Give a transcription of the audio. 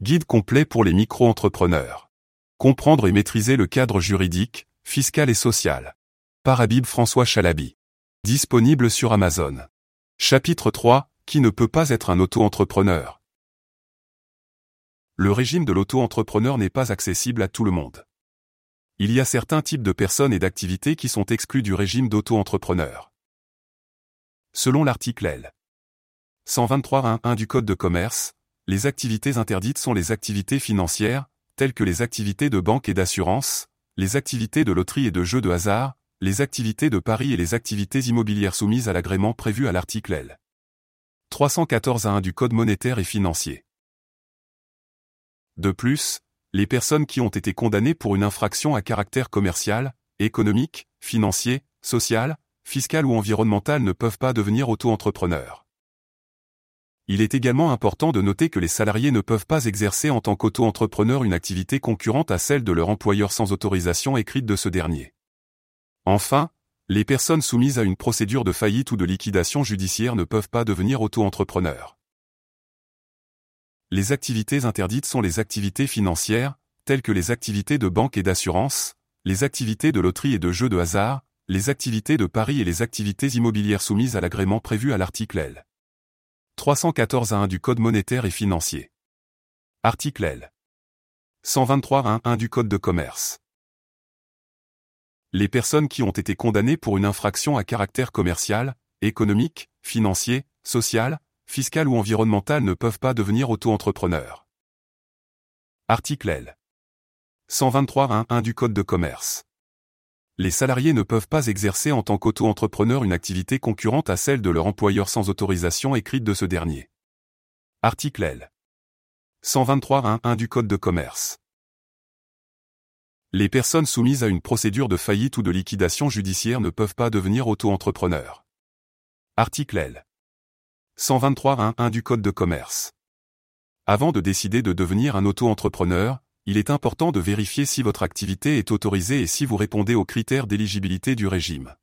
Guide complet pour les micro-entrepreneurs. Comprendre et maîtriser le cadre juridique, fiscal et social. Par Habib François Chalabi. Disponible sur Amazon. Chapitre 3. Qui ne peut pas être un auto-entrepreneur? Le régime de l'auto-entrepreneur n'est pas accessible à tout le monde. Il y a certains types de personnes et d'activités qui sont exclus du régime d'auto-entrepreneur. Selon l'article L. 123.1.1 du Code de commerce, les activités interdites sont les activités financières, telles que les activités de banque et d'assurance, les activités de loterie et de jeux de hasard, les activités de paris et les activités immobilières soumises à l'agrément prévu à l'article L. 314.1 du Code monétaire et financier. De plus, les personnes qui ont été condamnées pour une infraction à caractère commercial, économique, financier, social, fiscal ou environnemental ne peuvent pas devenir auto-entrepreneurs. Il est également important de noter que les salariés ne peuvent pas exercer en tant qu'auto-entrepreneur une activité concurrente à celle de leur employeur sans autorisation écrite de ce dernier. Enfin, les personnes soumises à une procédure de faillite ou de liquidation judiciaire ne peuvent pas devenir auto-entrepreneurs. Les activités interdites sont les activités financières, telles que les activités de banque et d'assurance, les activités de loterie et de jeux de hasard, les activités de paris et les activités immobilières soumises à l'agrément prévu à l'article L. 314 1 du Code monétaire et financier. Article L. 123 1 du Code de commerce. Les personnes qui ont été condamnées pour une infraction à caractère commercial, économique, financier, social, fiscal ou environnemental ne peuvent pas devenir auto-entrepreneurs. Article L. 123.1.1 du Code de commerce. Les salariés ne peuvent pas exercer en tant qu'auto-entrepreneur une activité concurrente à celle de leur employeur sans autorisation écrite de ce dernier. Article L. 123.1.1 du Code de commerce. Les personnes soumises à une procédure de faillite ou de liquidation judiciaire ne peuvent pas devenir auto-entrepreneurs. Article L. 123.1.1 du Code de commerce. Avant de décider de devenir un auto-entrepreneur, il est important de vérifier si votre activité est autorisée et si vous répondez aux critères d'éligibilité du régime.